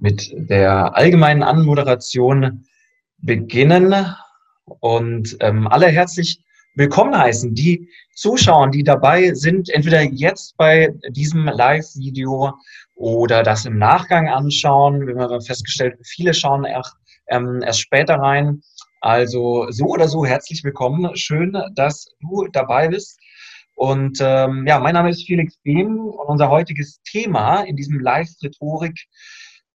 mit der allgemeinen Anmoderation beginnen und ähm, alle herzlich willkommen heißen, die Zuschauer, die dabei sind, entweder jetzt bei diesem Live-Video oder das im Nachgang anschauen. Wir haben festgestellt, viele schauen erst, ähm, erst später rein. Also so oder so herzlich willkommen. Schön, dass du dabei bist. Und ähm, ja, mein Name ist Felix Behm und unser heutiges Thema in diesem Live-Rhetorik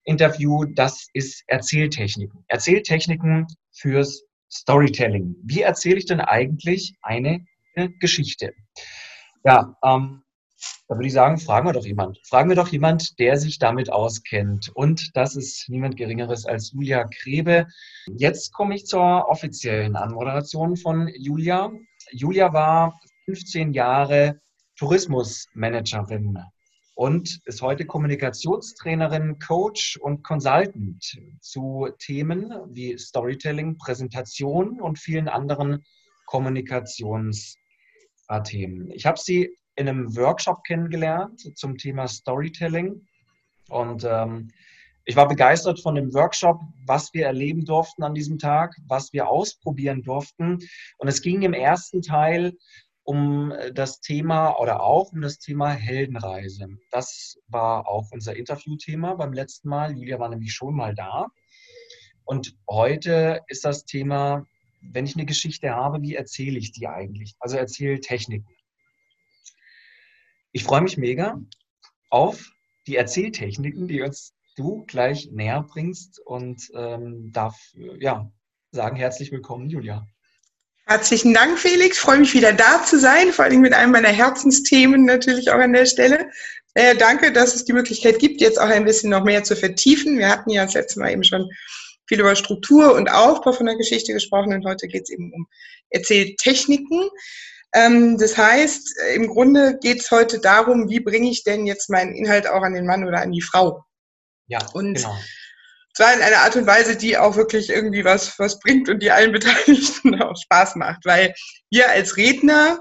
Interview, das ist Erzähltechniken. Erzähltechniken fürs Storytelling. Wie erzähle ich denn eigentlich eine Geschichte? Ja, ähm, da würde ich sagen, fragen wir doch jemand. Fragen wir doch jemand, der sich damit auskennt. Und das ist niemand Geringeres als Julia Krebe. Jetzt komme ich zur offiziellen Anmoderation von Julia. Julia war 15 Jahre Tourismusmanagerin und ist heute Kommunikationstrainerin, Coach und Consultant zu Themen wie Storytelling, Präsentation und vielen anderen Kommunikationsthemen. Ich habe sie in einem Workshop kennengelernt zum Thema Storytelling und ähm, ich war begeistert von dem Workshop, was wir erleben durften an diesem Tag, was wir ausprobieren durften. Und es ging im ersten Teil um äh, das Thema oder auch um das Thema Heldenreise. Das war auch unser Interviewthema beim letzten Mal. Julia war nämlich schon mal da. Und heute ist das Thema, wenn ich eine Geschichte habe, wie erzähle ich die eigentlich? Also Erzähltechniken. Ich freue mich mega auf die Erzähltechniken, die uns du gleich näher bringst und ähm, darf ja sagen herzlich willkommen, Julia. Herzlichen Dank, Felix. Ich freue mich wieder da zu sein, vor allem mit einem meiner Herzensthemen natürlich auch an der Stelle. Äh, danke, dass es die Möglichkeit gibt, jetzt auch ein bisschen noch mehr zu vertiefen. Wir hatten ja das letzte Mal eben schon viel über Struktur und Aufbau von der Geschichte gesprochen und heute geht es eben um Erzähltechniken. Ähm, das heißt, im Grunde geht es heute darum, wie bringe ich denn jetzt meinen Inhalt auch an den Mann oder an die Frau? Ja, und genau zwar in einer Art und Weise, die auch wirklich irgendwie was, was bringt und die allen Beteiligten auch Spaß macht. Weil wir als Redner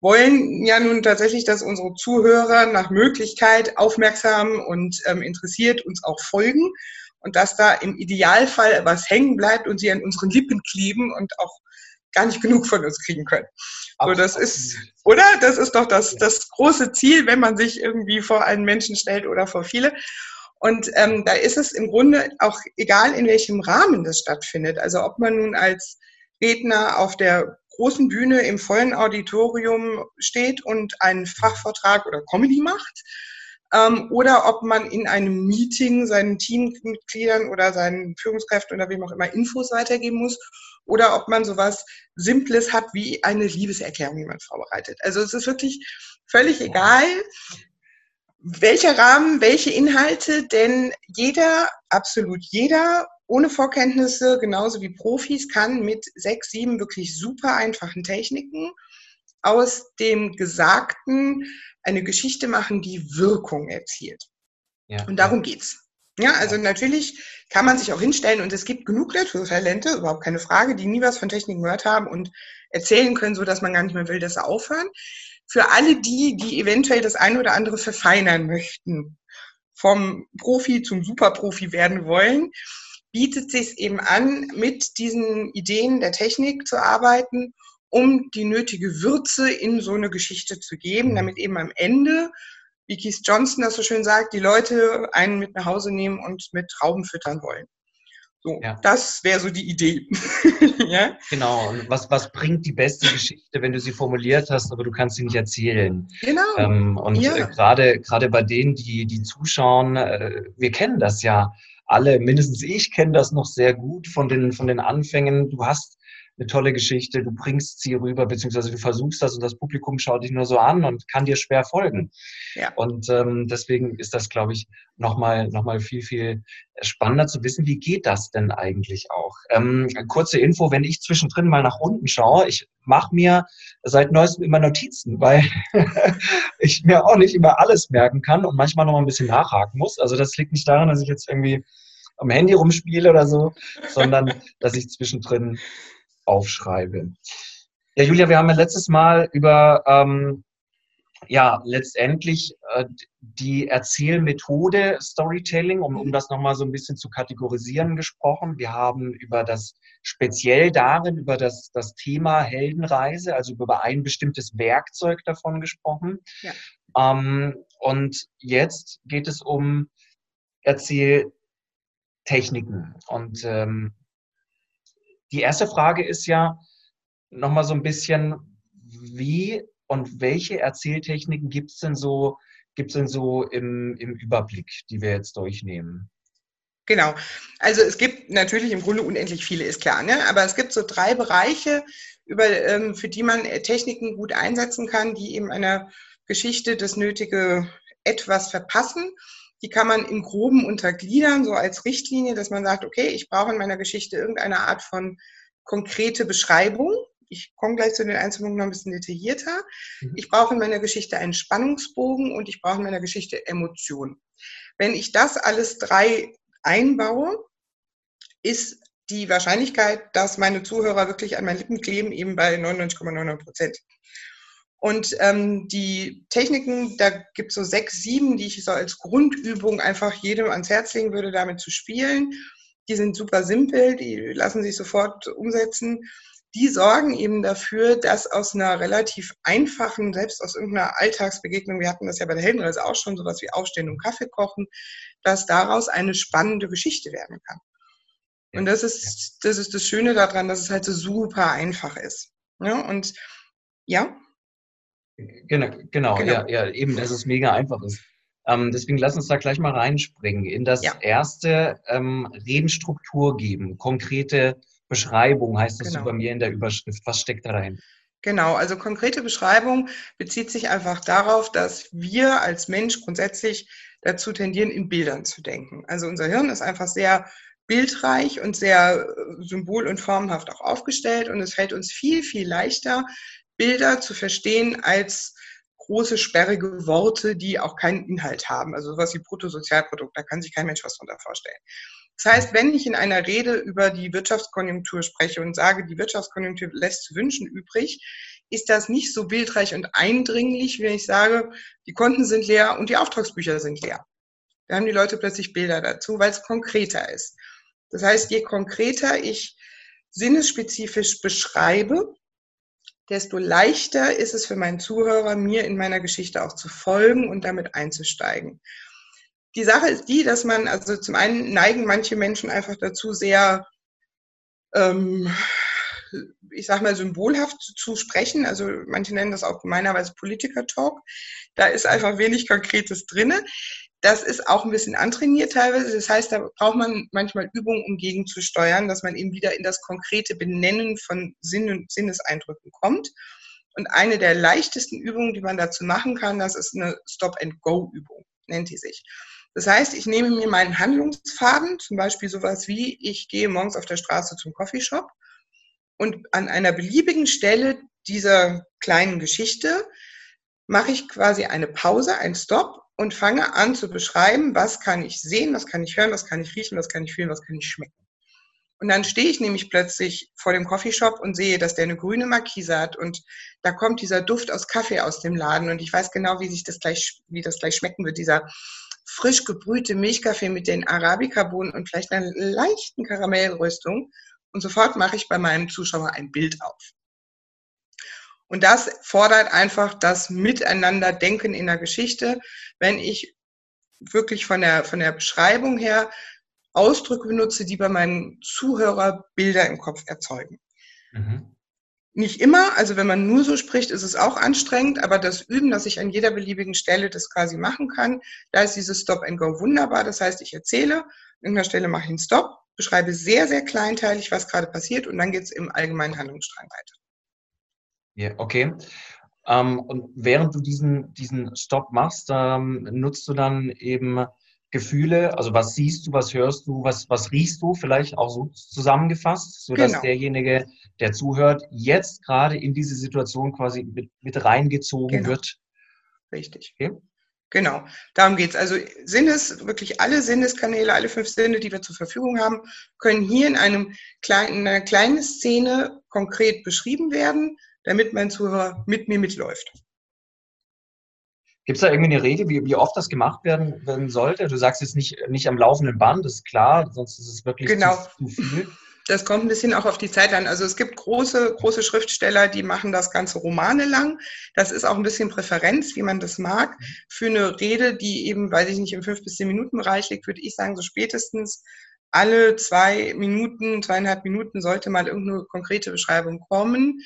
wollen ja nun tatsächlich, dass unsere Zuhörer nach Möglichkeit aufmerksam und ähm, interessiert uns auch folgen und dass da im Idealfall was hängen bleibt und sie an unseren Lippen kleben und auch gar nicht genug von uns kriegen können. So, das ist, oder? Das ist doch das, das große Ziel, wenn man sich irgendwie vor einen Menschen stellt oder vor viele. Und ähm, da ist es im Grunde auch egal, in welchem Rahmen das stattfindet. Also ob man nun als Redner auf der großen Bühne im vollen Auditorium steht und einen Fachvortrag oder Comedy macht, ähm, oder ob man in einem Meeting seinen Teammitgliedern oder seinen Führungskräften oder wem auch immer Infos weitergeben muss, oder ob man sowas Simples hat wie eine Liebeserklärung, die man vorbereitet. Also es ist wirklich völlig egal, welcher Rahmen, welche Inhalte, denn jeder, absolut jeder, ohne Vorkenntnisse, genauso wie Profis, kann mit sechs, sieben wirklich super einfachen Techniken aus dem Gesagten eine Geschichte machen, die Wirkung erzielt. Ja. Und darum geht's. Ja, also natürlich kann man sich auch hinstellen und es gibt genug Talente, überhaupt keine Frage, die nie was von Techniken gehört haben und erzählen können, so dass man gar nicht mehr will, dass sie aufhören für alle die, die eventuell das eine oder andere verfeinern möchten, vom Profi zum Superprofi werden wollen, bietet sich eben an, mit diesen Ideen der Technik zu arbeiten, um die nötige Würze in so eine Geschichte zu geben, mhm. damit eben am Ende, wie Keith Johnson das so schön sagt, die Leute einen mit nach Hause nehmen und mit Trauben füttern wollen. So, ja. das wäre so die Idee. ja? Genau. Und was, was bringt die beste Geschichte, wenn du sie formuliert hast, aber du kannst sie nicht erzählen? Genau. Ähm, und ja. äh, gerade gerade bei denen, die die zuschauen, äh, wir kennen das ja alle. Mindestens ich kenne das noch sehr gut von den von den Anfängen. Du hast eine tolle Geschichte, du bringst sie rüber, beziehungsweise du versuchst das und das Publikum schaut dich nur so an und kann dir schwer folgen. Ja. Und ähm, deswegen ist das, glaube ich, nochmal noch mal viel, viel spannender zu wissen, wie geht das denn eigentlich auch? Ähm, kurze Info, wenn ich zwischendrin mal nach unten schaue, ich mache mir seit neuestem immer Notizen, weil ich mir auch nicht immer alles merken kann und manchmal noch mal ein bisschen nachhaken muss. Also das liegt nicht daran, dass ich jetzt irgendwie am Handy rumspiele oder so, sondern dass ich zwischendrin aufschreibe. Ja, Julia, wir haben ja letztes Mal über ähm, ja letztendlich äh, die Erzählmethode Storytelling, um, um das nochmal so ein bisschen zu kategorisieren, gesprochen. Wir haben über das speziell darin, über das, das Thema Heldenreise, also über ein bestimmtes Werkzeug davon gesprochen. Ja. Ähm, und jetzt geht es um Erzähltechniken. Und ähm, die erste Frage ist ja nochmal so ein bisschen, wie und welche Erzähltechniken gibt es denn so, gibt's denn so im, im Überblick, die wir jetzt durchnehmen? Genau. Also es gibt natürlich im Grunde unendlich viele, ist klar, ne? aber es gibt so drei Bereiche, über, ähm, für die man Techniken gut einsetzen kann, die eben einer Geschichte das nötige etwas verpassen. Die kann man im Groben untergliedern, so als Richtlinie, dass man sagt, okay, ich brauche in meiner Geschichte irgendeine Art von konkrete Beschreibung. Ich komme gleich zu den Einzelnen noch ein bisschen detaillierter. Mhm. Ich brauche in meiner Geschichte einen Spannungsbogen und ich brauche in meiner Geschichte Emotionen. Wenn ich das alles drei einbaue, ist die Wahrscheinlichkeit, dass meine Zuhörer wirklich an meinen Lippen kleben, eben bei 99,99 Prozent. Und ähm, die Techniken, da gibt es so sechs, sieben, die ich so als Grundübung einfach jedem ans Herz legen würde, damit zu spielen. Die sind super simpel, die lassen sich sofort umsetzen. Die sorgen eben dafür, dass aus einer relativ einfachen, selbst aus irgendeiner Alltagsbegegnung, wir hatten das ja bei der Heldenreise auch schon, sowas wie Aufstehen und Kaffee kochen, dass daraus eine spannende Geschichte werden kann. Und das ist, das ist das Schöne daran, dass es halt so super einfach ist. Ja, und ja. Genau, genau, genau. Ja, ja, eben, dass es mega einfach ist. Ähm, deswegen lass uns da gleich mal reinspringen in das ja. erste ähm, Redenstruktur geben, konkrete Beschreibung heißt das genau. so bei mir in der Überschrift. Was steckt da dahin? Genau, also konkrete Beschreibung bezieht sich einfach darauf, dass wir als Mensch grundsätzlich dazu tendieren, in Bildern zu denken. Also unser Hirn ist einfach sehr bildreich und sehr äh, symbol- und formhaft auch aufgestellt und es fällt uns viel, viel leichter, Bilder zu verstehen als große, sperrige Worte, die auch keinen Inhalt haben. Also sowas wie Bruttosozialprodukt, da kann sich kein Mensch was drunter vorstellen. Das heißt, wenn ich in einer Rede über die Wirtschaftskonjunktur spreche und sage, die Wirtschaftskonjunktur lässt zu wünschen übrig, ist das nicht so bildreich und eindringlich, wenn ich sage, die Konten sind leer und die Auftragsbücher sind leer. Da haben die Leute plötzlich Bilder dazu, weil es konkreter ist. Das heißt, je konkreter ich sinnesspezifisch beschreibe, desto leichter ist es für meinen Zuhörer, mir in meiner Geschichte auch zu folgen und damit einzusteigen. Die Sache ist die, dass man, also zum einen neigen manche Menschen einfach dazu, sehr, ähm, ich sag mal, symbolhaft zu sprechen. Also manche nennen das auch gemeinerweise Politiker-Talk. Da ist einfach wenig Konkretes drinne. Das ist auch ein bisschen antrainiert teilweise. Das heißt, da braucht man manchmal Übungen, um gegenzusteuern, dass man eben wieder in das konkrete Benennen von Sinn und Sinneseindrücken kommt. Und eine der leichtesten Übungen, die man dazu machen kann, das ist eine Stop-and-Go-Übung, nennt die sich. Das heißt, ich nehme mir meinen Handlungsfaden, zum Beispiel sowas wie, ich gehe morgens auf der Straße zum Coffeeshop und an einer beliebigen Stelle dieser kleinen Geschichte mache ich quasi eine Pause, einen Stop und fange an zu beschreiben, was kann ich sehen, was kann ich hören, was kann ich riechen, was kann ich fühlen, was kann ich schmecken. Und dann stehe ich nämlich plötzlich vor dem Coffeeshop und sehe, dass der eine grüne Markise hat und da kommt dieser Duft aus Kaffee aus dem Laden und ich weiß genau, wie sich das gleich, wie das gleich schmecken wird, dieser frisch gebrühte Milchkaffee mit den Arabica-Bohnen und vielleicht einer leichten Karamellröstung. Und sofort mache ich bei meinem Zuschauer ein Bild auf. Und das fordert einfach das Miteinander-Denken in der Geschichte, wenn ich wirklich von der, von der Beschreibung her Ausdrücke benutze, die bei meinem Zuhörer Bilder im Kopf erzeugen. Mhm. Nicht immer, also wenn man nur so spricht, ist es auch anstrengend, aber das Üben, dass ich an jeder beliebigen Stelle das quasi machen kann, da ist dieses Stop and Go wunderbar. Das heißt, ich erzähle, an irgendeiner Stelle mache ich einen Stop, beschreibe sehr, sehr kleinteilig, was gerade passiert und dann geht es im allgemeinen Handlungsstrang weiter. Ja, okay. Ähm, und während du diesen, diesen Stopp machst, ähm, nutzt du dann eben Gefühle, also was siehst du, was hörst du, was, was riechst du, vielleicht auch so zusammengefasst, sodass genau. derjenige, der zuhört, jetzt gerade in diese Situation quasi mit, mit reingezogen genau. wird. Richtig. Okay. Genau, darum geht's. Also Sinnes, wirklich alle Sinneskanäle, alle fünf Sinne, die wir zur Verfügung haben, können hier in einem kleinen, in einer kleinen Szene konkret beschrieben werden, damit mein Zuhörer mit mir mitläuft. Gibt es da irgendwie eine Regel, wie, wie oft das gemacht werden, werden sollte? Du sagst jetzt nicht, nicht am laufenden Band, das ist klar, sonst ist es wirklich genau. zu, zu viel. Das kommt ein bisschen auch auf die Zeit an. Also es gibt große, große Schriftsteller, die machen das ganze Romane lang. Das ist auch ein bisschen Präferenz, wie man das mag. Für eine Rede, die eben, weiß ich nicht, im fünf bis zehn Minuten Bereich liegt, würde ich sagen, so spätestens alle zwei Minuten, zweieinhalb Minuten sollte mal irgendeine konkrete Beschreibung kommen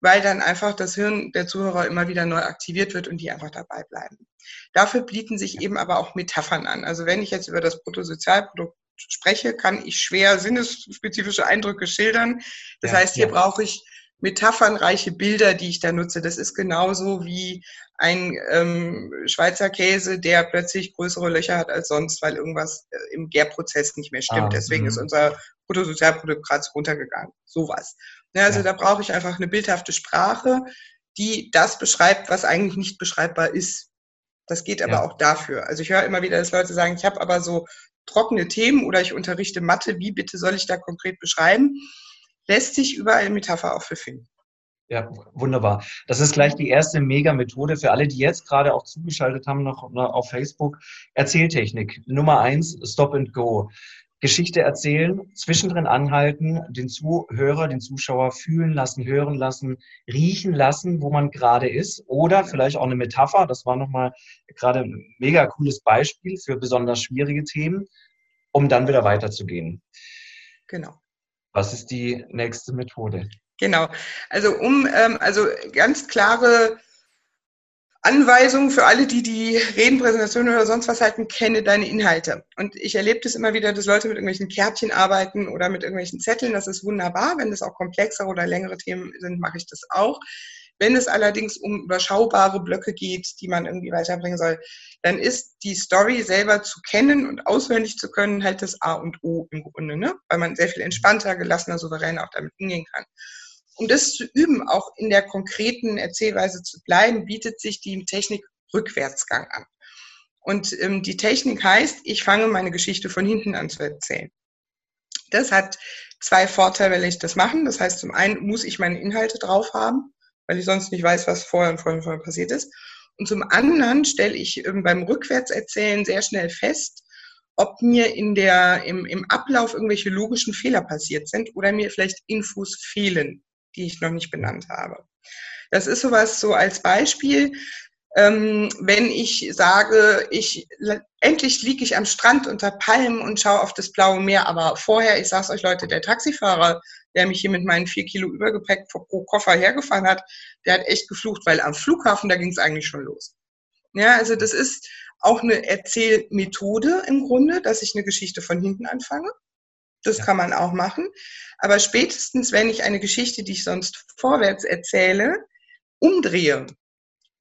weil dann einfach das Hirn der Zuhörer immer wieder neu aktiviert wird und die einfach dabei bleiben. Dafür bieten sich eben aber auch Metaphern an. Also wenn ich jetzt über das Bruttosozialprodukt spreche, kann ich schwer sinnesspezifische Eindrücke schildern. Das ja, heißt, hier ja. brauche ich metaphernreiche Bilder, die ich da nutze. Das ist genauso wie ein ähm, Schweizer Käse, der plötzlich größere Löcher hat als sonst, weil irgendwas äh, im Gärprozess nicht mehr stimmt. Ah, Deswegen ist mhm. unser Bruttosozialprodukt gerade runtergegangen. Sowas. Ja, also da brauche ich einfach eine bildhafte Sprache, die das beschreibt, was eigentlich nicht beschreibbar ist. Das geht aber ja. auch dafür. Also ich höre immer wieder, dass Leute sagen, ich habe aber so trockene Themen oder ich unterrichte Mathe, wie bitte soll ich da konkret beschreiben? Lässt sich überall Metapher auch für finden. Ja, wunderbar. Das ist gleich die erste Mega-Methode für alle, die jetzt gerade auch zugeschaltet haben noch auf Facebook. Erzähltechnik. Nummer eins, Stop and Go. Geschichte erzählen, zwischendrin anhalten, den Zuhörer, den Zuschauer fühlen lassen, hören lassen, riechen lassen, wo man gerade ist. Oder vielleicht auch eine Metapher. Das war nochmal gerade ein mega cooles Beispiel für besonders schwierige Themen, um dann wieder weiterzugehen. Genau. Was ist die nächste Methode? Genau. Also um ähm, also ganz klare Anweisungen für alle, die die Redenpräsentationen oder sonst was halten, kenne deine Inhalte. Und ich erlebe das immer wieder, dass Leute mit irgendwelchen Kärtchen arbeiten oder mit irgendwelchen Zetteln. Das ist wunderbar. Wenn das auch komplexere oder längere Themen sind, mache ich das auch. Wenn es allerdings um überschaubare Blöcke geht, die man irgendwie weiterbringen soll, dann ist die Story selber zu kennen und auswendig zu können halt das A und O im Grunde, ne? weil man sehr viel entspannter, gelassener, souveräner auch damit umgehen kann. Um das zu üben, auch in der konkreten Erzählweise zu bleiben, bietet sich die Technik Rückwärtsgang an. Und ähm, die Technik heißt, ich fange meine Geschichte von hinten an zu erzählen. Das hat zwei Vorteile, wenn ich das mache. Das heißt, zum einen muss ich meine Inhalte drauf haben, weil ich sonst nicht weiß, was vorher und vorher und vorher passiert ist. Und zum anderen stelle ich ähm, beim Rückwärtserzählen sehr schnell fest, ob mir in der, im, im Ablauf irgendwelche logischen Fehler passiert sind oder mir vielleicht Infos fehlen die ich noch nicht benannt habe. Das ist sowas so als Beispiel. Ähm, wenn ich sage, ich endlich liege ich am Strand unter Palmen und schaue auf das blaue Meer, aber vorher, ich sage es euch Leute, der Taxifahrer, der mich hier mit meinen vier Kilo Übergepäck pro Koffer hergefahren hat, der hat echt geflucht, weil am Flughafen, da ging es eigentlich schon los. Ja, also das ist auch eine Erzählmethode im Grunde, dass ich eine Geschichte von hinten anfange. Das ja. kann man auch machen. Aber spätestens, wenn ich eine Geschichte, die ich sonst vorwärts erzähle, umdrehe,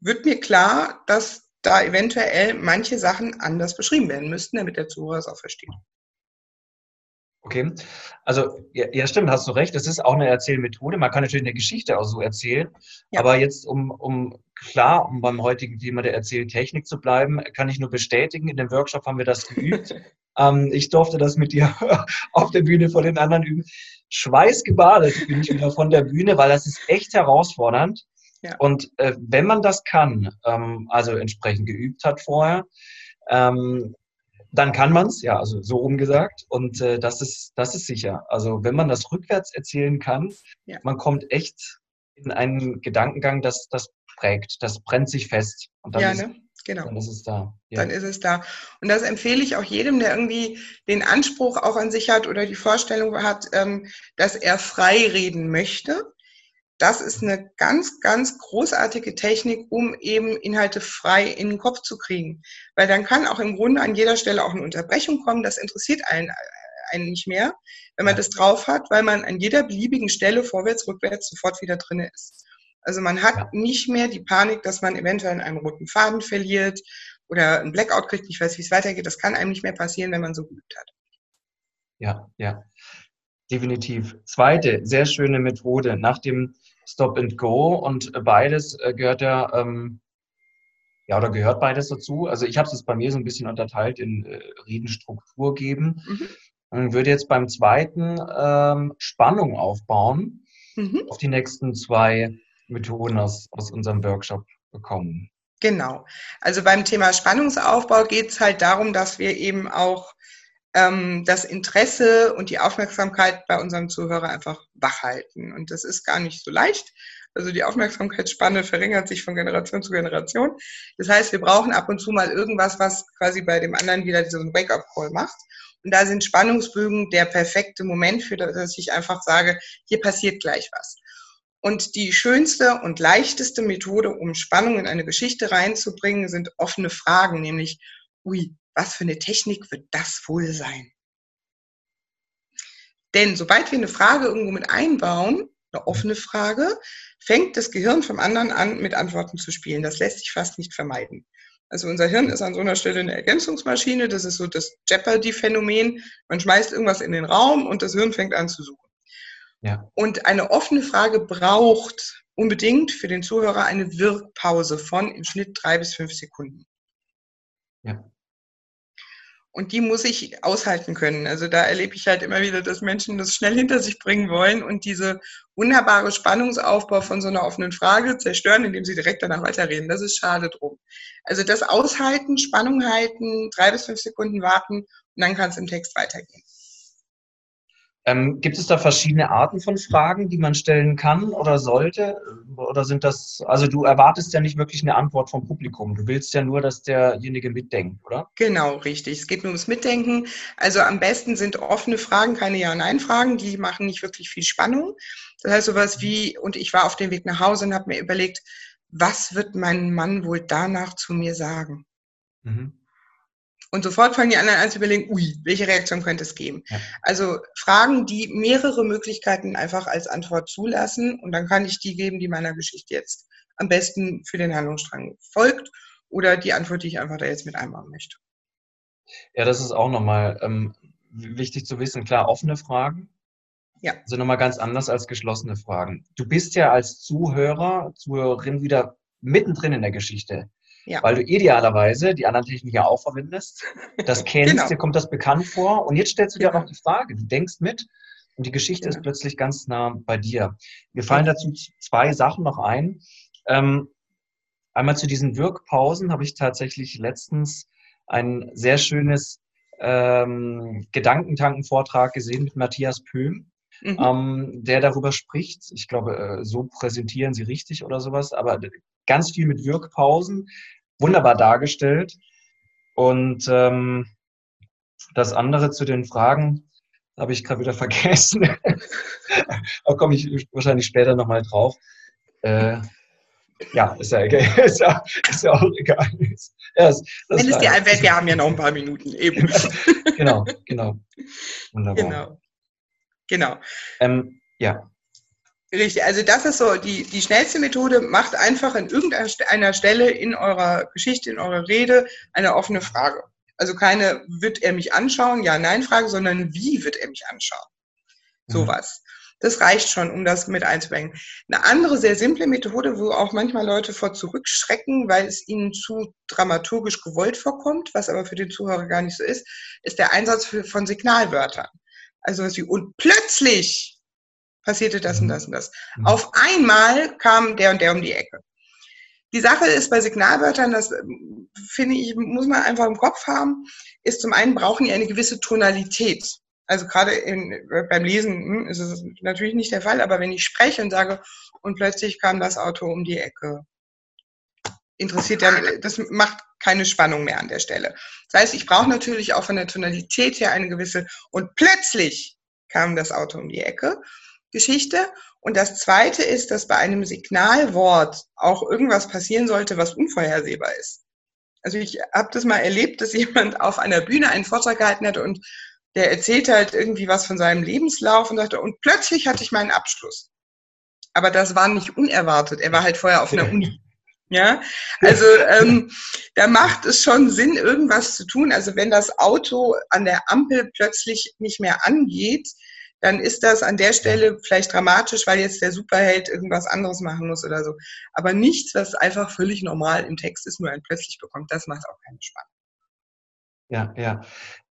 wird mir klar, dass da eventuell manche Sachen anders beschrieben werden müssten, damit der Zuhörer es auch versteht. Okay, also ja, ja, stimmt, hast du recht. Das ist auch eine Erzählmethode. Man kann natürlich eine Geschichte auch so erzählen. Ja. Aber jetzt, um, um klar, um beim heutigen Thema der Erzähltechnik zu bleiben, kann ich nur bestätigen, in dem Workshop haben wir das geübt. ähm, ich durfte das mit dir auf der Bühne vor den anderen üben. Schweißgebadet bin ich wieder von der Bühne, weil das ist echt herausfordernd. Ja. Und äh, wenn man das kann, ähm, also entsprechend geübt hat vorher, ähm, dann kann man es, ja, also so umgesagt. Und äh, das, ist, das ist sicher. Also wenn man das rückwärts erzählen kann, ja. man kommt echt in einen Gedankengang, das, das prägt, das brennt sich fest. Und dann ja, ist, ne? Genau. Dann ist es da. Ja. Dann ist es da. Und das empfehle ich auch jedem, der irgendwie den Anspruch auch an sich hat oder die Vorstellung hat, ähm, dass er frei reden möchte das ist eine ganz, ganz großartige Technik, um eben Inhalte frei in den Kopf zu kriegen. Weil dann kann auch im Grunde an jeder Stelle auch eine Unterbrechung kommen. Das interessiert einen einen nicht mehr, wenn man das drauf hat, weil man an jeder beliebigen Stelle vorwärts, rückwärts sofort wieder drin ist. Also man hat ja. nicht mehr die Panik, dass man eventuell einen roten Faden verliert oder ein Blackout kriegt, ich weiß, wie es weitergeht. Das kann einem nicht mehr passieren, wenn man so geübt hat. Ja, ja. Definitiv. Zweite, sehr schöne Methode nach dem Stop and Go und beides äh, gehört ja, ähm, ja, oder gehört beides dazu. Also ich habe es jetzt bei mir so ein bisschen unterteilt in äh, Redenstruktur geben. Mhm. Und würde jetzt beim zweiten ähm, Spannung aufbauen mhm. auf die nächsten zwei Methoden aus, aus unserem Workshop bekommen. Genau. Also beim Thema Spannungsaufbau geht es halt darum, dass wir eben auch ähm, das Interesse und die Aufmerksamkeit bei unserem Zuhörer einfach wachhalten. Und das ist gar nicht so leicht. Also die Aufmerksamkeitsspanne verringert sich von Generation zu Generation. Das heißt, wir brauchen ab und zu mal irgendwas, was quasi bei dem anderen wieder diesen Wake-up-Call macht. Und da sind Spannungsbögen der perfekte Moment für, dass ich einfach sage, hier passiert gleich was. Und die schönste und leichteste Methode, um Spannung in eine Geschichte reinzubringen, sind offene Fragen, nämlich, ui, was für eine Technik wird das wohl sein? Denn sobald wir eine Frage irgendwo mit einbauen, eine offene Frage, fängt das Gehirn vom anderen an, mit Antworten zu spielen. Das lässt sich fast nicht vermeiden. Also unser Hirn ist an so einer Stelle eine Ergänzungsmaschine. Das ist so das Jeopardy-Phänomen. Man schmeißt irgendwas in den Raum und das Hirn fängt an zu suchen. Ja. Und eine offene Frage braucht unbedingt für den Zuhörer eine Wirkpause von im Schnitt drei bis fünf Sekunden. Ja. Und die muss ich aushalten können. Also da erlebe ich halt immer wieder, dass Menschen das schnell hinter sich bringen wollen und diese wunderbare Spannungsaufbau von so einer offenen Frage zerstören, indem sie direkt danach weiterreden. Das ist schade drum. Also das Aushalten, Spannung halten, drei bis fünf Sekunden warten und dann kann es im Text weitergehen. Ähm, gibt es da verschiedene Arten von Fragen, die man stellen kann oder sollte? Oder sind das, also du erwartest ja nicht wirklich eine Antwort vom Publikum. Du willst ja nur, dass derjenige mitdenkt, oder? Genau, richtig. Es geht nur ums Mitdenken. Also am besten sind offene Fragen, keine Ja-Nein-Fragen. Die machen nicht wirklich viel Spannung. Das heißt sowas wie, und ich war auf dem Weg nach Hause und habe mir überlegt, was wird mein Mann wohl danach zu mir sagen? Mhm. Und sofort fangen die anderen an zu überlegen, ui, welche Reaktion könnte es geben? Ja. Also Fragen, die mehrere Möglichkeiten einfach als Antwort zulassen und dann kann ich die geben, die meiner Geschichte jetzt am besten für den Handlungsstrang folgt oder die Antwort, die ich einfach da jetzt mit einbauen möchte. Ja, das ist auch nochmal ähm, wichtig zu wissen. Klar, offene Fragen ja. sind nochmal ganz anders als geschlossene Fragen. Du bist ja als Zuhörer, Zuhörerin wieder mittendrin in der Geschichte. Ja. Weil du idealerweise die anderen Techniken ja auch verwendest. Das kennst, genau. dir kommt das bekannt vor. Und jetzt stellst du dir auch noch die Frage, du denkst mit und die Geschichte genau. ist plötzlich ganz nah bei dir. Mir fallen dazu zwei Sachen noch ein. Ähm, einmal zu diesen Wirkpausen habe ich tatsächlich letztens ein sehr schönes ähm, Gedankentanken-Vortrag gesehen mit Matthias Pöhm. Mhm. Ähm, der darüber spricht. Ich glaube, äh, so präsentieren sie richtig oder sowas, aber ganz viel mit Wirkpausen, wunderbar dargestellt. Und ähm, das andere zu den Fragen habe ich gerade wieder vergessen. da komme ich wahrscheinlich später nochmal drauf. Äh, ja, ist ja, egal. ist ja, ist ja auch egal. Ja, das, das Wenn es dir einfällt, wir haben ja noch ein paar Minuten eben. genau, genau. Wunderbar. Genau. Genau. Ähm, ja. Richtig, also das ist so die, die schnellste Methode. Macht einfach an irgendeiner Stelle in eurer Geschichte, in eurer Rede eine offene Frage. Also keine, wird er mich anschauen? Ja, nein Frage, sondern wie wird er mich anschauen? Mhm. Sowas. Das reicht schon, um das mit einzubringen. Eine andere sehr simple Methode, wo auch manchmal Leute vor zurückschrecken, weil es ihnen zu dramaturgisch gewollt vorkommt, was aber für den Zuhörer gar nicht so ist, ist der Einsatz von Signalwörtern. Also was wie, und plötzlich passierte das und mhm. das und das. Mhm. Auf einmal kam der und der um die Ecke. Die Sache ist bei Signalwörtern, das ähm, finde ich, muss man einfach im Kopf haben, ist zum einen brauchen die eine gewisse Tonalität. Also gerade in, beim Lesen hm, ist es natürlich nicht der Fall, aber wenn ich spreche und sage, und plötzlich kam das Auto um die Ecke, interessiert dann, das macht keine Spannung mehr an der Stelle. Das heißt, ich brauche natürlich auch von der Tonalität her eine gewisse und plötzlich kam das Auto um die Ecke Geschichte. Und das zweite ist, dass bei einem Signalwort auch irgendwas passieren sollte, was unvorhersehbar ist. Also ich habe das mal erlebt, dass jemand auf einer Bühne einen Vortrag gehalten hat und der erzählt halt irgendwie was von seinem Lebenslauf und sagte, und plötzlich hatte ich meinen Abschluss. Aber das war nicht unerwartet. Er war halt vorher auf einer Uni. Ja, also ähm, da macht es schon Sinn, irgendwas zu tun. Also wenn das Auto an der Ampel plötzlich nicht mehr angeht, dann ist das an der Stelle vielleicht dramatisch, weil jetzt der Superheld irgendwas anderes machen muss oder so. Aber nichts, was einfach völlig normal im Text ist, nur ein plötzlich bekommt, das macht auch keinen Spaß. Ja, ja.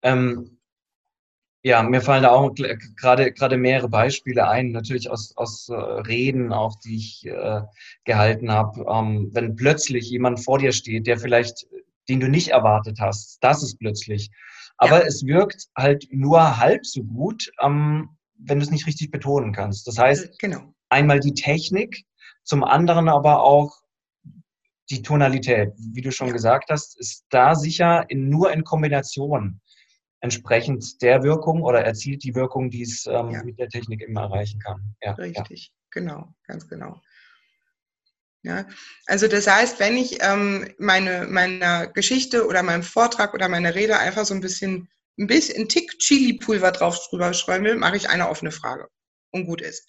Ähm, ja, mir fallen da auch gerade gerade mehrere Beispiele ein, natürlich aus, aus äh, Reden, auch die ich äh, gehalten habe. Ähm, wenn plötzlich jemand vor dir steht, der vielleicht, den du nicht erwartet hast, das ist plötzlich. Aber ja. es wirkt halt nur halb so gut, ähm, wenn du es nicht richtig betonen kannst. Das heißt, genau. einmal die Technik, zum anderen aber auch die Tonalität. Wie du schon ja. gesagt hast, ist da sicher in, nur in Kombination entsprechend der Wirkung oder erzielt die Wirkung, die es ähm, ja. mit der Technik immer erreichen kann. Ja, Richtig, genau, ganz genau. Ja, also das heißt, wenn ich ähm, meine meiner Geschichte oder meinem Vortrag oder meiner Rede einfach so ein bisschen ein bisschen ein Tick Chili-Pulver drauf drüber streuen will, mache ich eine offene Frage und gut ist.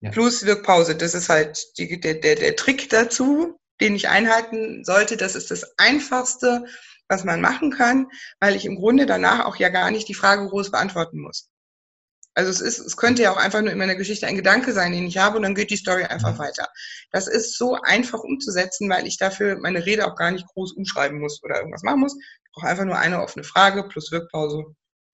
Ja. Plus Wirkpause, das ist halt die, der, der, der Trick dazu, den ich einhalten sollte. Das ist das Einfachste, was man machen kann, weil ich im Grunde danach auch ja gar nicht die Frage groß beantworten muss. Also es ist, es könnte ja auch einfach nur in meiner Geschichte ein Gedanke sein, den ich habe und dann geht die Story einfach mhm. weiter. Das ist so einfach umzusetzen, weil ich dafür meine Rede auch gar nicht groß umschreiben muss oder irgendwas machen muss. Ich brauche einfach nur eine offene Frage plus Wirkpause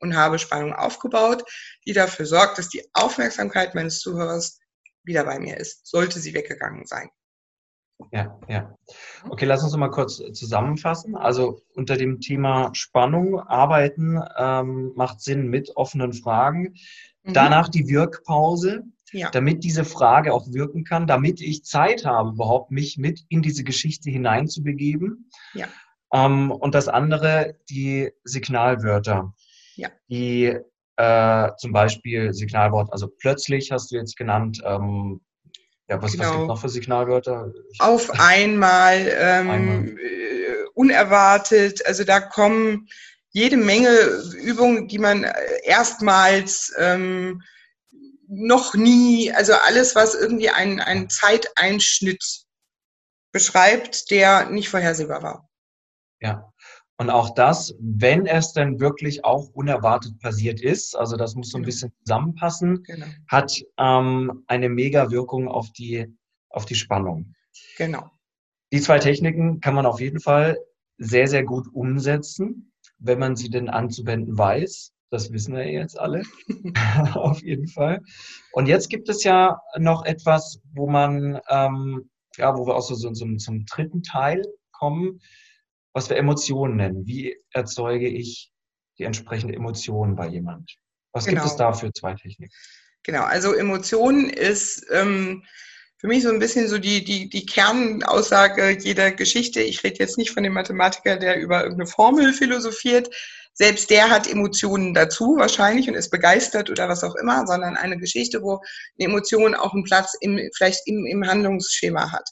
und habe Spannung aufgebaut, die dafür sorgt, dass die Aufmerksamkeit meines Zuhörers wieder bei mir ist, sollte sie weggegangen sein. Ja, ja. Okay, lass uns mal kurz zusammenfassen. Also unter dem Thema Spannung arbeiten ähm, macht Sinn mit offenen Fragen. Mhm. Danach die Wirkpause, ja. damit diese Frage auch wirken kann, damit ich Zeit habe, überhaupt mich mit in diese Geschichte hineinzubegeben. Ja. Ähm, und das andere, die Signalwörter. Ja. Die äh, zum Beispiel Signalwort, also plötzlich hast du jetzt genannt, ähm, ja, was, genau. was gibt noch für Signalwörter? Ich Auf einmal, ähm, einmal. Äh, unerwartet, also da kommen jede Menge Übungen, die man äh, erstmals ähm, noch nie, also alles, was irgendwie einen, einen Zeiteinschnitt beschreibt, der nicht vorhersehbar war. Ja, und auch das, wenn es dann wirklich auch unerwartet passiert ist, also das muss so ein genau. bisschen zusammenpassen, genau. hat ähm, eine Mega-Wirkung auf die, auf die Spannung. Genau. Die zwei Techniken kann man auf jeden Fall sehr, sehr gut umsetzen, wenn man sie denn anzuwenden weiß. Das wissen wir jetzt alle. auf jeden Fall. Und jetzt gibt es ja noch etwas, wo man, ähm, ja, wo wir auch so, so, so zum dritten Teil kommen was wir Emotionen nennen. Wie erzeuge ich die entsprechende Emotion bei jemand? Was genau. gibt es genau. da für zwei Techniken? Genau, also Emotionen ist ähm, für mich so ein bisschen so die, die, die Kernaussage jeder Geschichte. Ich rede jetzt nicht von dem Mathematiker, der über irgendeine Formel philosophiert. Selbst der hat Emotionen dazu wahrscheinlich und ist begeistert oder was auch immer, sondern eine Geschichte, wo eine Emotion auch einen Platz im, vielleicht im, im Handlungsschema hat.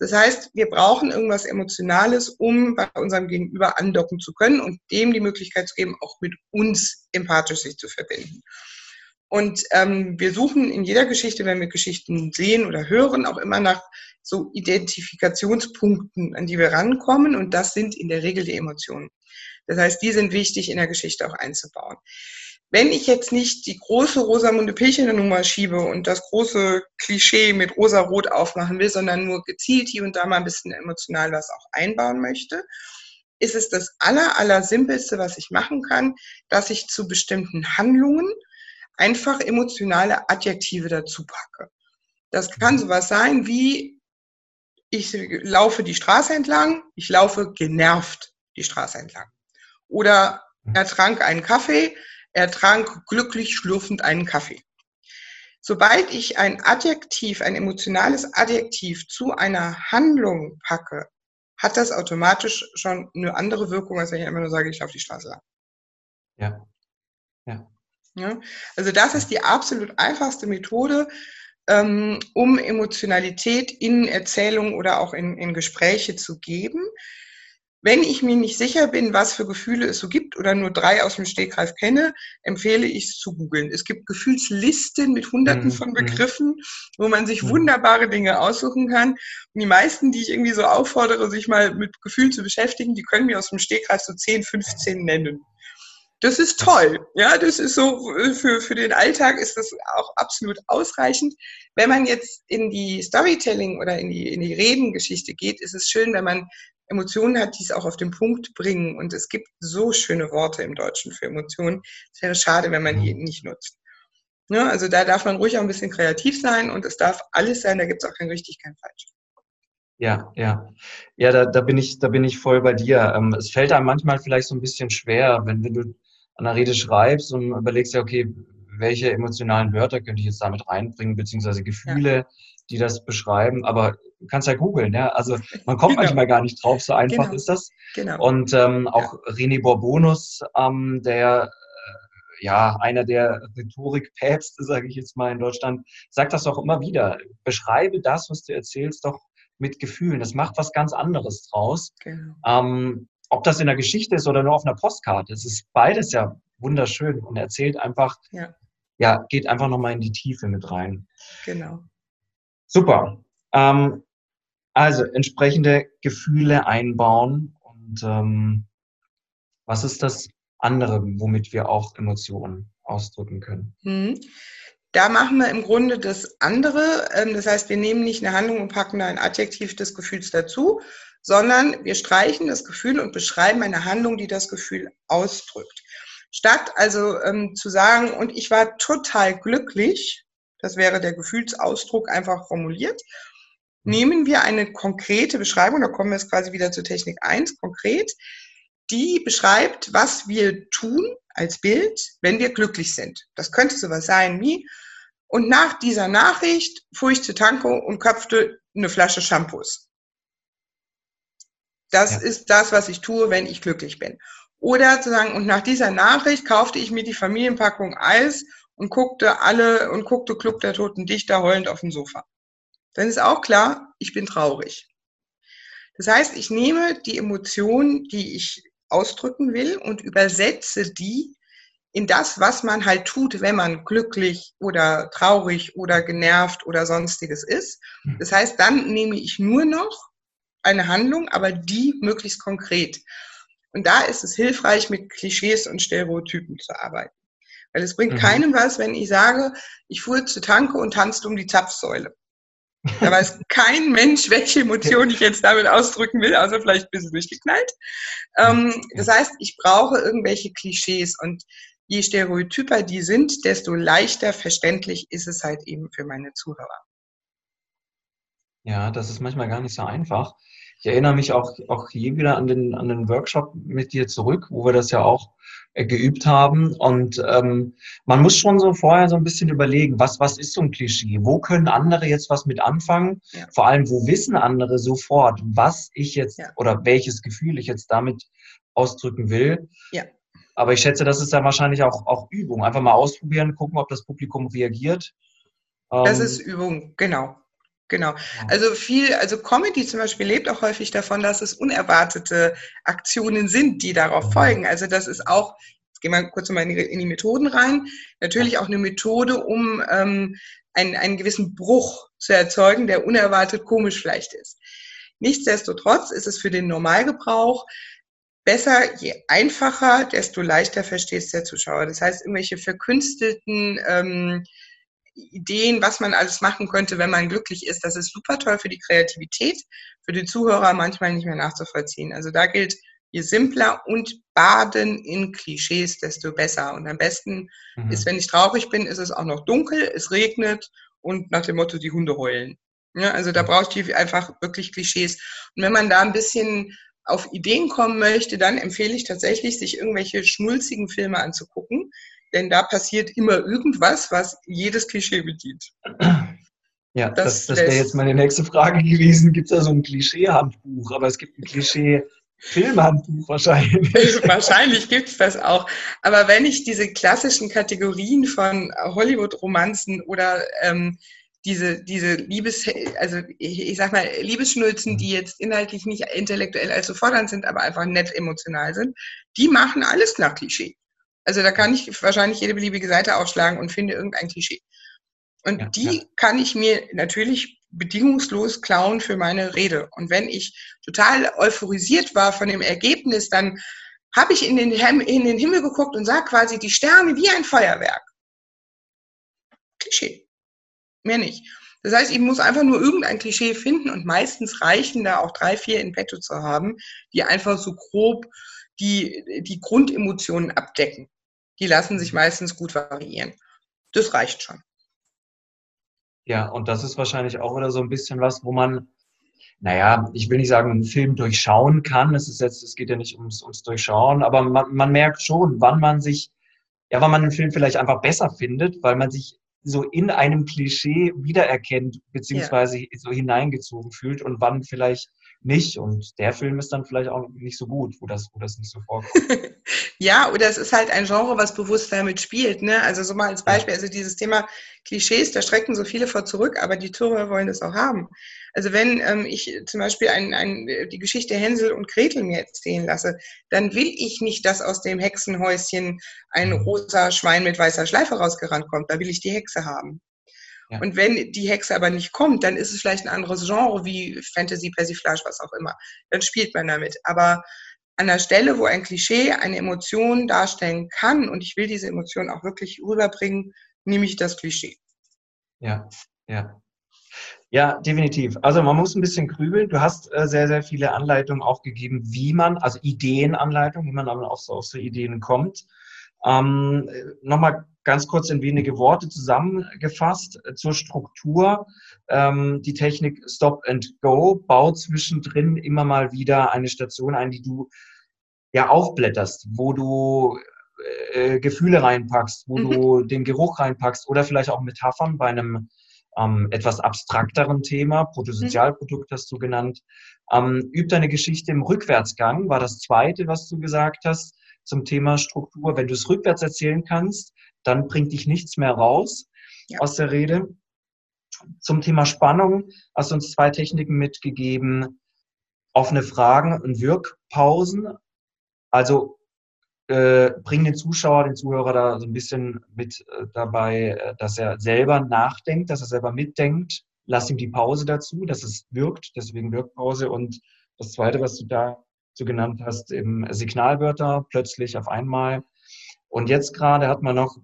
Das heißt, wir brauchen irgendwas Emotionales, um bei unserem Gegenüber andocken zu können und dem die Möglichkeit zu geben, auch mit uns empathisch sich zu verbinden. Und ähm, wir suchen in jeder Geschichte, wenn wir Geschichten sehen oder hören, auch immer nach so Identifikationspunkten, an die wir rankommen. Und das sind in der Regel die Emotionen. Das heißt, die sind wichtig in der Geschichte auch einzubauen wenn ich jetzt nicht die große Rosamunde Pilchener Nummer schiebe und das große Klischee mit rosa-rot aufmachen will, sondern nur gezielt hier und da mal ein bisschen emotional was auch einbauen möchte, ist es das aller, aller simpelste, was ich machen kann, dass ich zu bestimmten Handlungen einfach emotionale Adjektive dazu packe. Das kann sowas sein wie, ich laufe die Straße entlang, ich laufe genervt die Straße entlang. Oder er trank einen Kaffee, er trank glücklich schlürfend einen Kaffee. Sobald ich ein Adjektiv, ein emotionales Adjektiv zu einer Handlung packe, hat das automatisch schon eine andere Wirkung, als wenn ich einfach nur sage, ich laufe die Straße lang. Ja. ja. ja. Also das ist die absolut einfachste Methode, ähm, um Emotionalität in Erzählungen oder auch in, in Gespräche zu geben. Wenn ich mir nicht sicher bin, was für Gefühle es so gibt oder nur drei aus dem Stegreif kenne, empfehle ich es zu googeln. Es gibt Gefühlslisten mit hunderten mhm. von Begriffen, wo man sich mhm. wunderbare Dinge aussuchen kann. Und die meisten, die ich irgendwie so auffordere, sich mal mit Gefühlen zu beschäftigen, die können mir aus dem Stegreif so 10, 15 nennen. Das ist toll. Ja, das ist so, für, für den Alltag ist das auch absolut ausreichend. Wenn man jetzt in die Storytelling oder in die, in die Redengeschichte geht, ist es schön, wenn man Emotionen hat, die es auch auf den Punkt bringen. Und es gibt so schöne Worte im Deutschen für Emotionen. Es wäre schade, wenn man die nicht nutzt. Ja, also da darf man ruhig auch ein bisschen kreativ sein und es darf alles sein, da gibt es auch kein richtig, kein falsch. Ja, ja. Ja, da, da, bin ich, da bin ich voll bei dir. Ähm, es fällt einem manchmal vielleicht so ein bisschen schwer, wenn, wenn du an der Rede schreibst und überlegst ja, okay, welche emotionalen Wörter könnte ich jetzt damit reinbringen, beziehungsweise Gefühle, ja. Die das beschreiben. Aber du kannst ja googeln, ja. Also man kommt genau. manchmal gar nicht drauf, so einfach genau. ist das. Genau. Und ähm, auch ja. René Borbonus, ähm, der äh, ja einer der Rhetorikpäpste, sage ich jetzt mal in Deutschland, sagt das doch immer wieder. Beschreibe das, was du erzählst, doch mit Gefühlen. Das macht was ganz anderes draus. Genau. Ähm, ob das in der Geschichte ist oder nur auf einer Postkarte. Es ist beides ja wunderschön und erzählt einfach, ja, ja geht einfach nochmal in die Tiefe mit rein. Genau. Super. Ähm, also entsprechende Gefühle einbauen und ähm, was ist das andere, womit wir auch Emotionen ausdrücken können? Mhm. Da machen wir im Grunde das andere. Ähm, das heißt, wir nehmen nicht eine Handlung und packen da ein Adjektiv des Gefühls dazu, sondern wir streichen das Gefühl und beschreiben eine Handlung, die das Gefühl ausdrückt. Statt also ähm, zu sagen, und ich war total glücklich, das wäre der Gefühlsausdruck einfach formuliert, nehmen wir eine konkrete Beschreibung, da kommen wir jetzt quasi wieder zur Technik 1, konkret, die beschreibt, was wir tun als Bild, wenn wir glücklich sind. Das könnte sowas sein wie, und nach dieser Nachricht fuhr ich zu Tanko und köpfte eine Flasche Shampoos. Das ja. ist das, was ich tue, wenn ich glücklich bin. Oder zu sagen, und nach dieser Nachricht kaufte ich mir die Familienpackung Eis und guckte alle und guckte Club der Toten Dichter heulend auf dem Sofa. Dann ist auch klar, ich bin traurig. Das heißt, ich nehme die Emotion, die ich ausdrücken will und übersetze die in das, was man halt tut, wenn man glücklich oder traurig oder genervt oder sonstiges ist. Hm. Das heißt, dann nehme ich nur noch eine Handlung, aber die möglichst konkret. Und da ist es hilfreich, mit Klischees und Stereotypen zu arbeiten. Weil es bringt mhm. keinem was, wenn ich sage, ich fuhr zur Tanke und tanzte um die Zapfsäule. Da weiß kein Mensch, welche Emotion ich jetzt damit ausdrücken will, außer vielleicht ein bisschen durchgeknallt. Ähm, das heißt, ich brauche irgendwelche Klischees und je stereotyper die sind, desto leichter verständlich ist es halt eben für meine Zuhörer. Ja, das ist manchmal gar nicht so einfach. Ich erinnere mich auch, auch hier wieder an den, an den Workshop mit dir zurück, wo wir das ja auch geübt haben. Und ähm, man muss schon so vorher so ein bisschen überlegen, was, was ist so ein Klischee? Wo können andere jetzt was mit anfangen? Ja. Vor allem, wo wissen andere sofort, was ich jetzt ja. oder welches Gefühl ich jetzt damit ausdrücken will? Ja. Aber ich schätze, das ist dann wahrscheinlich auch, auch Übung. Einfach mal ausprobieren, gucken, ob das Publikum reagiert. Das ähm, ist Übung, genau. Genau. Also viel, also Comedy zum Beispiel lebt auch häufig davon, dass es unerwartete Aktionen sind, die darauf mhm. folgen. Also das ist auch, jetzt gehen wir kurz mal in die, in die Methoden rein, natürlich auch eine Methode, um ähm, einen, einen gewissen Bruch zu erzeugen, der unerwartet komisch vielleicht ist. Nichtsdestotrotz ist es für den Normalgebrauch besser, je einfacher, desto leichter versteht es der Zuschauer. Das heißt, irgendwelche verkünstelten ähm, Ideen, was man alles machen könnte, wenn man glücklich ist. Das ist super toll für die Kreativität, für die Zuhörer manchmal nicht mehr nachzuvollziehen. Also da gilt, je simpler und baden in Klischees, desto besser. Und am besten mhm. ist, wenn ich traurig bin, ist es auch noch dunkel, es regnet und nach dem Motto, die Hunde heulen. Ja, also da brauche ich einfach wirklich Klischees. Und wenn man da ein bisschen auf Ideen kommen möchte, dann empfehle ich tatsächlich, sich irgendwelche schnulzigen Filme anzugucken, denn da passiert immer irgendwas, was jedes Klischee bedient. Ja, das, das, das wäre jetzt meine nächste Frage gewesen. Gibt es da so ein Klischee-Handbuch? Aber es gibt ein Klischee. Filmhandbuch wahrscheinlich. wahrscheinlich gibt es das auch. Aber wenn ich diese klassischen Kategorien von Hollywood-Romanzen oder ähm, diese, diese Liebes, also ich, ich sag mal, Liebesschnulzen, die jetzt inhaltlich nicht intellektuell allzu fordernd sind, aber einfach nett emotional sind, die machen alles nach Klischee. Also da kann ich wahrscheinlich jede beliebige Seite aufschlagen und finde irgendein Klischee. Und ja, die ja. kann ich mir natürlich bedingungslos klauen für meine Rede. Und wenn ich total euphorisiert war von dem Ergebnis, dann habe ich in den, in den Himmel geguckt und sah quasi die Sterne wie ein Feuerwerk. Klischee. Mehr nicht. Das heißt, ich muss einfach nur irgendein Klischee finden und meistens reichen da auch drei, vier in petto zu haben, die einfach so grob die, die Grundemotionen abdecken. Die lassen sich meistens gut variieren. Das reicht schon. Ja, und das ist wahrscheinlich auch wieder so ein bisschen was, wo man, naja, ich will nicht sagen, einen Film durchschauen kann. Es ist jetzt, es geht ja nicht ums, ums Durchschauen, aber man, man merkt schon, wann man sich, ja, wann man einen Film vielleicht einfach besser findet, weil man sich so in einem Klischee wiedererkennt, beziehungsweise ja. so hineingezogen fühlt und wann vielleicht nicht. Und der Film ist dann vielleicht auch nicht so gut, wo das, wo das nicht so vorkommt. ja, oder es ist halt ein Genre, was bewusst damit spielt. Ne? Also so mal als Beispiel, also dieses Thema Klischees, da schrecken so viele vor zurück, aber die Tore wollen das auch haben. Also wenn ähm, ich zum Beispiel ein, ein, die Geschichte Hänsel und Gretel mir erzählen lasse, dann will ich nicht, dass aus dem Hexenhäuschen ein mhm. rosa Schwein mit weißer Schleife rausgerannt kommt. Da will ich die Hexe haben. Und wenn die Hexe aber nicht kommt, dann ist es vielleicht ein anderes Genre wie Fantasy, Persiflage, was auch immer. Dann spielt man damit. Aber an der Stelle, wo ein Klischee eine Emotion darstellen kann und ich will diese Emotion auch wirklich rüberbringen, nehme ich das Klischee. Ja, ja. Ja, definitiv. Also man muss ein bisschen grübeln. Du hast äh, sehr, sehr viele Anleitungen auch gegeben, wie man, also Ideenanleitungen, wie man aber auch so auf so Ideen kommt. Ähm, Nochmal ganz kurz in wenige Worte zusammengefasst äh, zur Struktur. Ähm, die Technik Stop and Go baut zwischendrin immer mal wieder eine Station ein, die du ja aufblätterst, wo du äh, Gefühle reinpackst, wo mhm. du den Geruch reinpackst oder vielleicht auch Metaphern bei einem ähm, etwas abstrakteren Thema. Protosozialprodukt hast du genannt. Ähm, üb deine Geschichte im Rückwärtsgang, war das zweite, was du gesagt hast zum Thema Struktur. Wenn du es rückwärts erzählen kannst, dann bringt dich nichts mehr raus ja. aus der Rede. Zum Thema Spannung hast du uns zwei Techniken mitgegeben. Offene Fragen und Wirkpausen. Also äh, bring den Zuschauer, den Zuhörer da so ein bisschen mit äh, dabei, äh, dass er selber nachdenkt, dass er selber mitdenkt. Lass ihm die Pause dazu, dass es wirkt, deswegen Wirkpause. Und das Zweite, was du da so genannt hast, eben Signalwörter plötzlich auf einmal. Und jetzt gerade hat man noch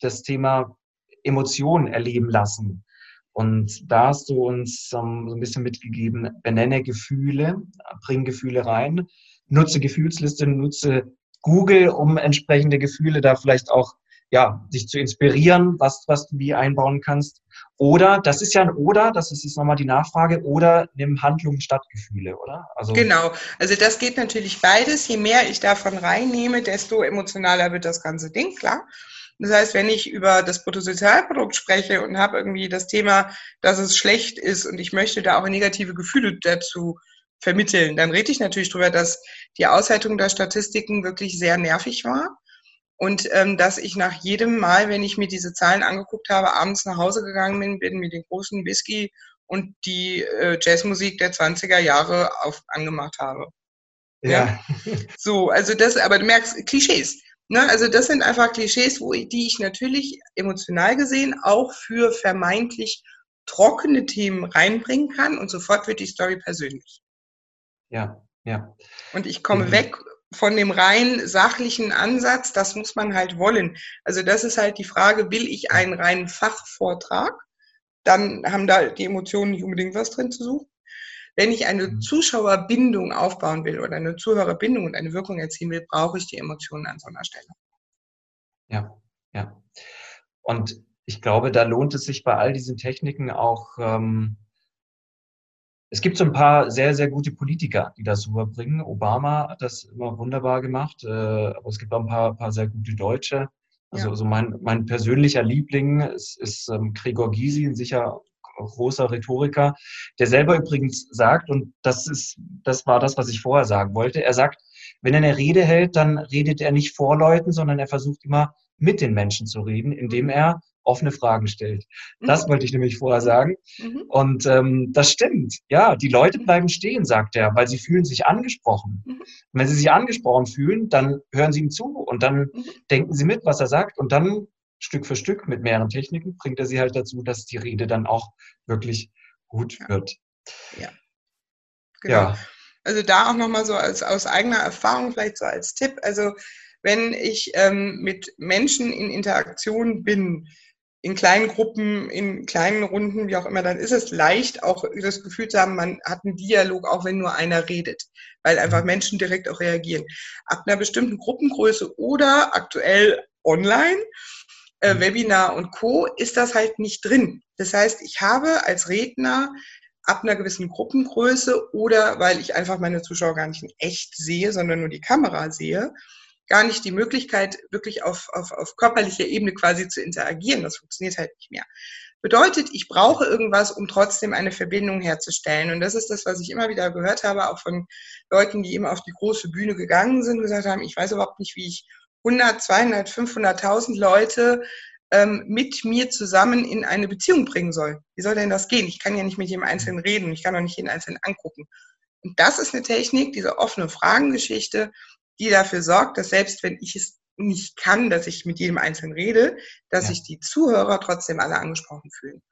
das Thema Emotionen erleben lassen. Und da hast du uns um, so ein bisschen mitgegeben, benenne Gefühle, bring Gefühle rein, nutze Gefühlsliste, nutze Google, um entsprechende Gefühle da vielleicht auch ja, sich zu inspirieren, was, was du wie einbauen kannst. Oder, das ist ja ein Oder, das ist jetzt nochmal die Nachfrage, oder nimm Handlungen statt Gefühle, oder? Also genau, also das geht natürlich beides. Je mehr ich davon reinnehme, desto emotionaler wird das ganze Ding, klar. Das heißt, wenn ich über das Bruttosozialprodukt spreche und habe irgendwie das Thema, dass es schlecht ist und ich möchte da auch negative Gefühle dazu vermitteln, dann rede ich natürlich darüber, dass die Auswertung der Statistiken wirklich sehr nervig war und ähm, dass ich nach jedem Mal, wenn ich mir diese Zahlen angeguckt habe, abends nach Hause gegangen bin, bin mit den großen Whisky und die äh, Jazzmusik der 20er Jahre auf, angemacht habe. Ja. ja. So, also das, aber du merkst, Klischees. Ne? Also das sind einfach Klischees, wo, die ich natürlich emotional gesehen auch für vermeintlich trockene Themen reinbringen kann und sofort wird die Story persönlich. Ja, ja. Und ich komme mhm. weg von dem rein sachlichen Ansatz, das muss man halt wollen. Also das ist halt die Frage, will ich einen reinen Fachvortrag? Dann haben da die Emotionen nicht unbedingt was drin zu suchen. Wenn ich eine mhm. Zuschauerbindung aufbauen will oder eine Zuhörerbindung und eine Wirkung erzielen will, brauche ich die Emotionen an so einer Stelle. Ja, ja. Und ich glaube, da lohnt es sich bei all diesen Techniken auch, ähm, es gibt so ein paar sehr, sehr gute Politiker, die das rüberbringen. Obama hat das immer wunderbar gemacht, äh, aber es gibt auch ein paar, paar sehr gute Deutsche. Also, ja. also mein, mein persönlicher Liebling ist, ist ähm, Gregor Gysi, ein sicher großer Rhetoriker, der selber übrigens sagt, und das ist, das war das, was ich vorher sagen wollte. Er sagt, wenn er eine Rede hält, dann redet er nicht vor Leuten, sondern er versucht immer mit den Menschen zu reden, indem er offene Fragen stellt. Das mhm. wollte ich nämlich vorher sagen. Mhm. Und ähm, das stimmt. Ja, die Leute bleiben stehen, sagt er, weil sie fühlen sich angesprochen. Mhm. wenn sie sich angesprochen fühlen, dann hören sie ihm zu und dann mhm. denken sie mit, was er sagt und dann Stück für Stück mit mehreren Techniken bringt er sie halt dazu, dass die Rede dann auch wirklich gut wird. Ja. Genau. Ja. Also da auch nochmal so als, aus eigener Erfahrung vielleicht so als Tipp. Also wenn ich ähm, mit Menschen in Interaktion bin, in kleinen Gruppen, in kleinen Runden, wie auch immer, dann ist es leicht, auch das Gefühl zu haben, man hat einen Dialog, auch wenn nur einer redet, weil einfach Menschen direkt auch reagieren. Ab einer bestimmten Gruppengröße oder aktuell online, äh, mhm. Webinar und Co., ist das halt nicht drin. Das heißt, ich habe als Redner ab einer gewissen Gruppengröße oder weil ich einfach meine Zuschauer gar nicht in echt sehe, sondern nur die Kamera sehe, gar nicht die Möglichkeit, wirklich auf, auf, auf körperlicher Ebene quasi zu interagieren. Das funktioniert halt nicht mehr. Bedeutet, ich brauche irgendwas, um trotzdem eine Verbindung herzustellen. Und das ist das, was ich immer wieder gehört habe, auch von Leuten, die eben auf die große Bühne gegangen sind, gesagt haben, ich weiß überhaupt nicht, wie ich 100, 200, 500.000 Leute ähm, mit mir zusammen in eine Beziehung bringen soll. Wie soll denn das gehen? Ich kann ja nicht mit jedem Einzelnen reden, ich kann auch nicht jeden Einzelnen angucken. Und das ist eine Technik, diese offene Fragengeschichte, die dafür sorgt, dass selbst wenn ich es nicht kann, dass ich mit jedem Einzelnen rede, dass ja. sich die Zuhörer trotzdem alle angesprochen fühlen.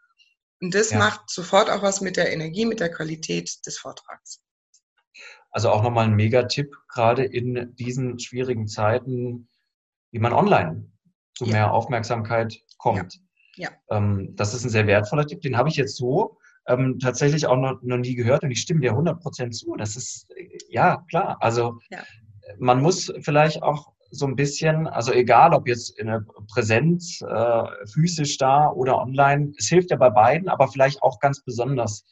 Und das ja. macht sofort auch was mit der Energie, mit der Qualität des Vortrags. Also auch nochmal ein Megatipp, gerade in diesen schwierigen Zeiten, wie man online zu ja. mehr Aufmerksamkeit kommt. Ja. Ähm, das ist ein sehr wertvoller Tipp. Den habe ich jetzt so ähm, tatsächlich auch noch, noch nie gehört und ich stimme dir 100% zu. Das ist, ja, klar. Also ja man muss vielleicht auch so ein bisschen, also egal ob jetzt in der Präsenz, äh, physisch da oder online, es hilft ja bei beiden, aber vielleicht auch ganz besonders,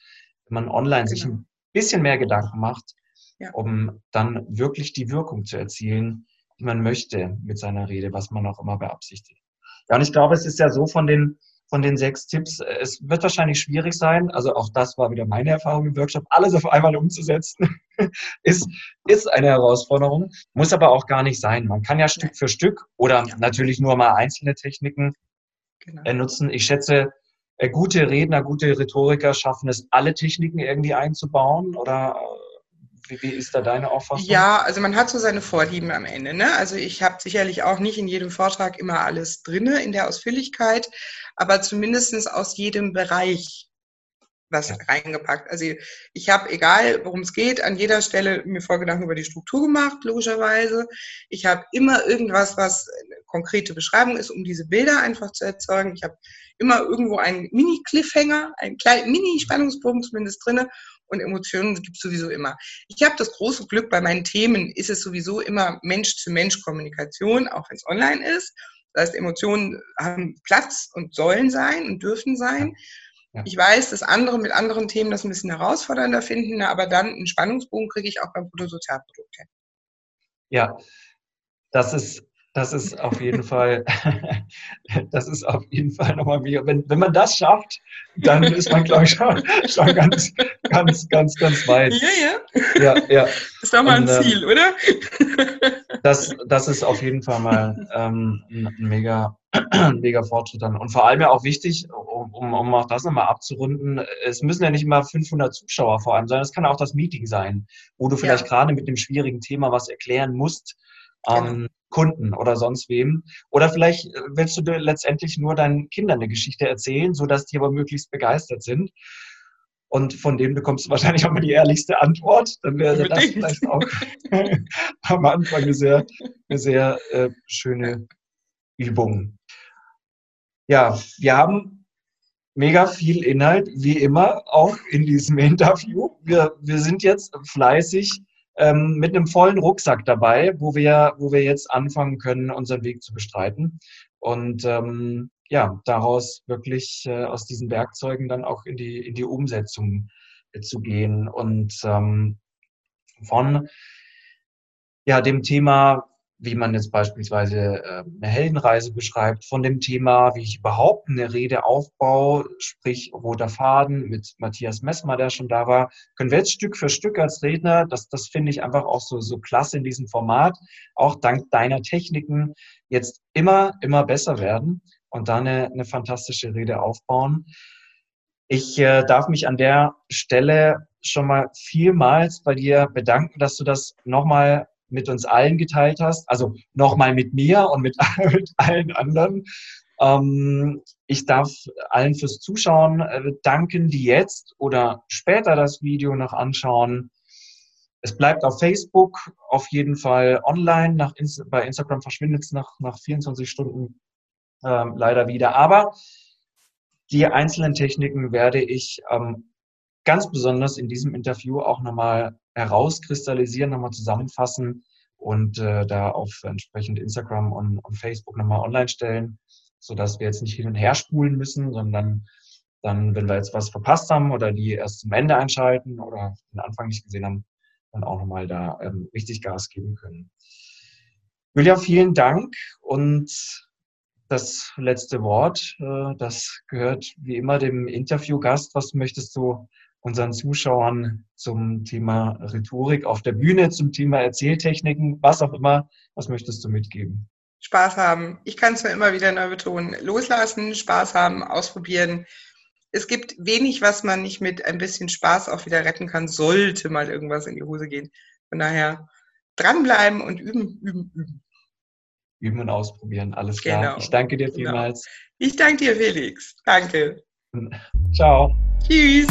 wenn man online genau. sich ein bisschen mehr Gedanken macht, ja. um dann wirklich die Wirkung zu erzielen, die man möchte mit seiner Rede, was man auch immer beabsichtigt. Ja, und ich glaube, es ist ja so von den von den sechs Tipps. Es wird wahrscheinlich schwierig sein, also auch das war wieder meine Erfahrung im Workshop, alles auf einmal umzusetzen, ist, ist eine Herausforderung, muss aber auch gar nicht sein. Man kann ja Stück für Stück oder ja. natürlich nur mal einzelne Techniken genau. Äh, nutzen. Ich schätze, äh, gute Redner, gute Rhetoriker schaffen es, alle Techniken irgendwie einzubauen oder wie, wie, ist da deine Auffassung? Ja, also man hat so seine Vorlieben am Ende. Ne? Also ich habe sicherlich auch nicht in jedem Vortrag immer alles drinne in der Ausführlichkeit, aber zumindest aus jedem Bereich was ja. reingepackt. Also ich habe, egal worum es geht, an jeder Stelle mir Vorgedanken über die Struktur gemacht, logischerweise. Ich habe immer irgendwas, was eine konkrete Beschreibung ist, um diese Bilder einfach zu erzeugen. Ich habe immer irgendwo einen Mini-Cliffhanger, einen kleinen Mini-Spannungspunkt zumindest drinne und Emotionen gibt es sowieso immer. Ich habe das große Glück, bei meinen Themen ist es sowieso immer Mensch-zu-Mensch-Kommunikation, auch wenn es online ist. Das heißt, Emotionen haben Platz und sollen sein und dürfen sein. Ja. Ich weiß, dass andere mit anderen Themen das ein bisschen herausfordernder finden, aber dann einen Spannungsbogen kriege ich auch beim Bruttosozialprodukt hin. Ja, das ist das ist auf jeden Fall, das ist auf jeden Fall nochmal wieder, wenn, wenn man das schafft, dann ist man, glaube ich, schon, schon ganz, ganz, ganz, ganz weit. Ja, ja. Ja, ja. Ist doch mal ein Und, ähm, Ziel, oder? Das, das ist auf jeden Fall mal ähm, ein mega, ein mega Fortschritt dann. Und vor allem ja auch wichtig, um, um auch das nochmal abzurunden, es müssen ja nicht immer 500 Zuschauer vor allem sein, es kann auch das Meeting sein, wo du vielleicht ja. gerade mit dem schwierigen Thema was erklären musst. Genau. Ähm, Kunden oder sonst wem. Oder vielleicht äh, willst du dir letztendlich nur deinen Kindern eine Geschichte erzählen, sodass die aber möglichst begeistert sind. Und von denen bekommst du wahrscheinlich auch mal die ehrlichste Antwort. Dann wäre das vielleicht auch am Anfang eine sehr, eine sehr äh, schöne Übung. Ja, wir haben mega viel Inhalt, wie immer, auch in diesem Interview. Wir, wir sind jetzt fleißig ähm, mit einem vollen Rucksack dabei, wo wir, wo wir jetzt anfangen können, unseren Weg zu bestreiten. Und ähm, ja, daraus wirklich äh, aus diesen Werkzeugen dann auch in die, in die Umsetzung äh, zu gehen. Und ähm, von ja, dem Thema wie man jetzt beispielsweise ähm, eine Heldenreise beschreibt, von dem Thema, wie ich überhaupt eine Rede aufbaue, sprich roter Faden mit Matthias Messmer, der schon da war, können wir jetzt Stück für Stück als Redner, das, das finde ich einfach auch so, so klasse in diesem Format, auch dank deiner Techniken jetzt immer, immer besser werden. und da eine, eine fantastische Rede aufbauen. Ich äh, darf mich an der Stelle schon mal vielmals bei dir bedanken, dass du das nochmal mit uns allen geteilt hast. Also nochmal mit mir und mit, mit allen anderen. Ähm, ich darf allen fürs Zuschauen äh, danken, die jetzt oder später das Video noch anschauen. Es bleibt auf Facebook auf jeden Fall online. Nach, bei Instagram verschwindet es nach, nach 24 Stunden ähm, leider wieder. Aber die einzelnen Techniken werde ich ähm, ganz besonders in diesem Interview auch nochmal herauskristallisieren, nochmal zusammenfassen und äh, da auf entsprechend Instagram und, und Facebook nochmal online stellen, sodass wir jetzt nicht hin und her spulen müssen, sondern dann, wenn wir jetzt was verpasst haben oder die erst zum Ende einschalten oder den Anfang nicht gesehen haben, dann auch nochmal da ähm, richtig Gas geben können. Julia, vielen Dank und das letzte Wort. Äh, das gehört wie immer dem Interviewgast. Was möchtest du unseren Zuschauern zum Thema Rhetorik auf der Bühne, zum Thema Erzähltechniken, was auch immer, was möchtest du mitgeben? Spaß haben. Ich kann es nur immer wieder neu betonen. Loslassen, Spaß haben, ausprobieren. Es gibt wenig, was man nicht mit ein bisschen Spaß auch wieder retten kann, sollte mal irgendwas in die Hose gehen. Von daher dranbleiben und üben, üben, üben üben und ausprobieren. Alles klar. Genau. Ich danke dir genau. vielmals. Genau. Ich danke dir, Felix. Danke. Ciao. Tschüss.